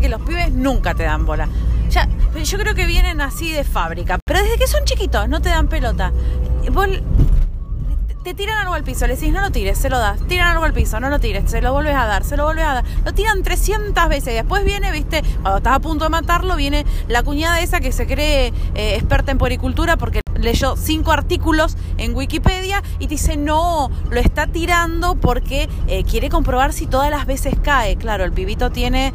que los pibes nunca te dan bola. Ya, yo creo que vienen así de fábrica. Pero desde que son chiquitos no te dan pelota. Te tiran algo al piso, le decís no lo tires, se lo das, tiran algo al piso, no lo tires, se lo vuelves a dar, se lo vuelves a dar, lo tiran 300 veces y después viene, viste, cuando estás a punto de matarlo, viene la cuñada esa que se cree eh, experta en poricultura porque leyó cinco artículos en Wikipedia y te dice no, lo está tirando porque eh, quiere comprobar si todas las veces cae. Claro, el pibito tiene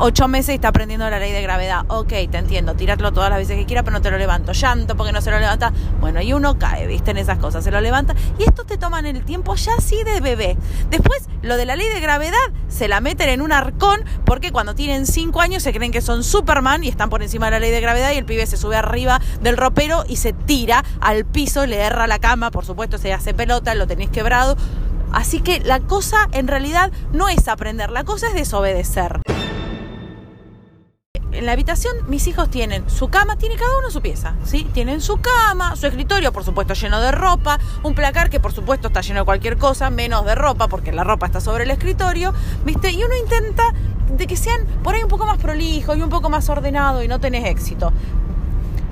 ocho meses y está aprendiendo la ley de gravedad. Ok, te entiendo, tirarlo todas las veces que quiera, pero no te lo levanto. Llanto porque no se lo levanta. Bueno, y uno cae, viste, en esas cosas. Se lo levanta. Y esto te toman el tiempo ya así de bebé. Después, lo de la ley de gravedad, se la meten en un arcón porque cuando tienen cinco años se creen que son Superman y están por encima de la ley de gravedad y el pibe se sube arriba del ropero y se tira al piso, le erra la cama, por supuesto, se hace pelota, lo tenéis quebrado. Así que la cosa en realidad no es aprender, la cosa es desobedecer en la habitación mis hijos tienen su cama, tiene cada uno su pieza, ¿sí? Tienen su cama, su escritorio, por supuesto, lleno de ropa, un placar que por supuesto está lleno de cualquier cosa, menos de ropa, porque la ropa está sobre el escritorio, ¿viste? Y uno intenta de que sean por ahí un poco más prolijo y un poco más ordenado y no tenés éxito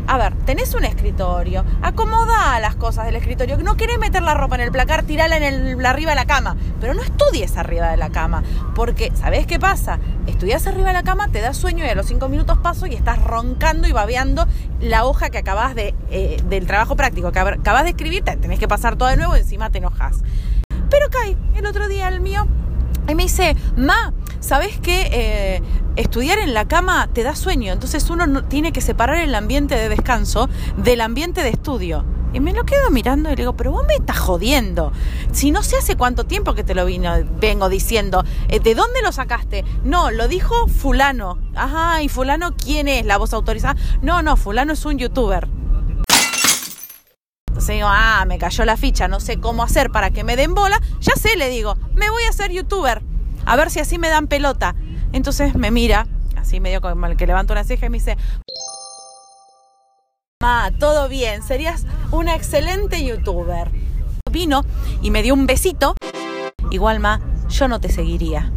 a ver, tenés un escritorio, acomoda las cosas del escritorio, no querés meter la ropa en el placar, tirala en el, arriba de la cama, pero no estudies arriba de la cama, porque ¿sabés qué pasa? Estudias arriba de la cama, te da sueño y a los cinco minutos paso y estás roncando y babeando la hoja que acabas de, eh, del trabajo práctico que acabas de escribir, tenés que pasar todo de nuevo y encima te enojas. Pero cae el otro día el mío y me dice, ma, ¿sabes qué? Eh, estudiar en la cama te da sueño, entonces uno tiene que separar el ambiente de descanso del ambiente de estudio. Y me lo quedo mirando y le digo, pero vos me estás jodiendo. Si no sé hace cuánto tiempo que te lo vino, vengo diciendo, eh, ¿de dónde lo sacaste? No, lo dijo fulano. Ajá, ¿y fulano quién es? ¿La voz autorizada? No, no, fulano es un youtuber. Entonces digo, ah, me cayó la ficha, no sé cómo hacer para que me den bola. Ya sé, le digo, me voy a hacer youtuber. A ver si así me dan pelota. Entonces me mira, así medio como el que levanta una ceja y me dice, Ma, todo bien, serías una excelente youtuber. Vino y me dio un besito. Igual, Ma, yo no te seguiría.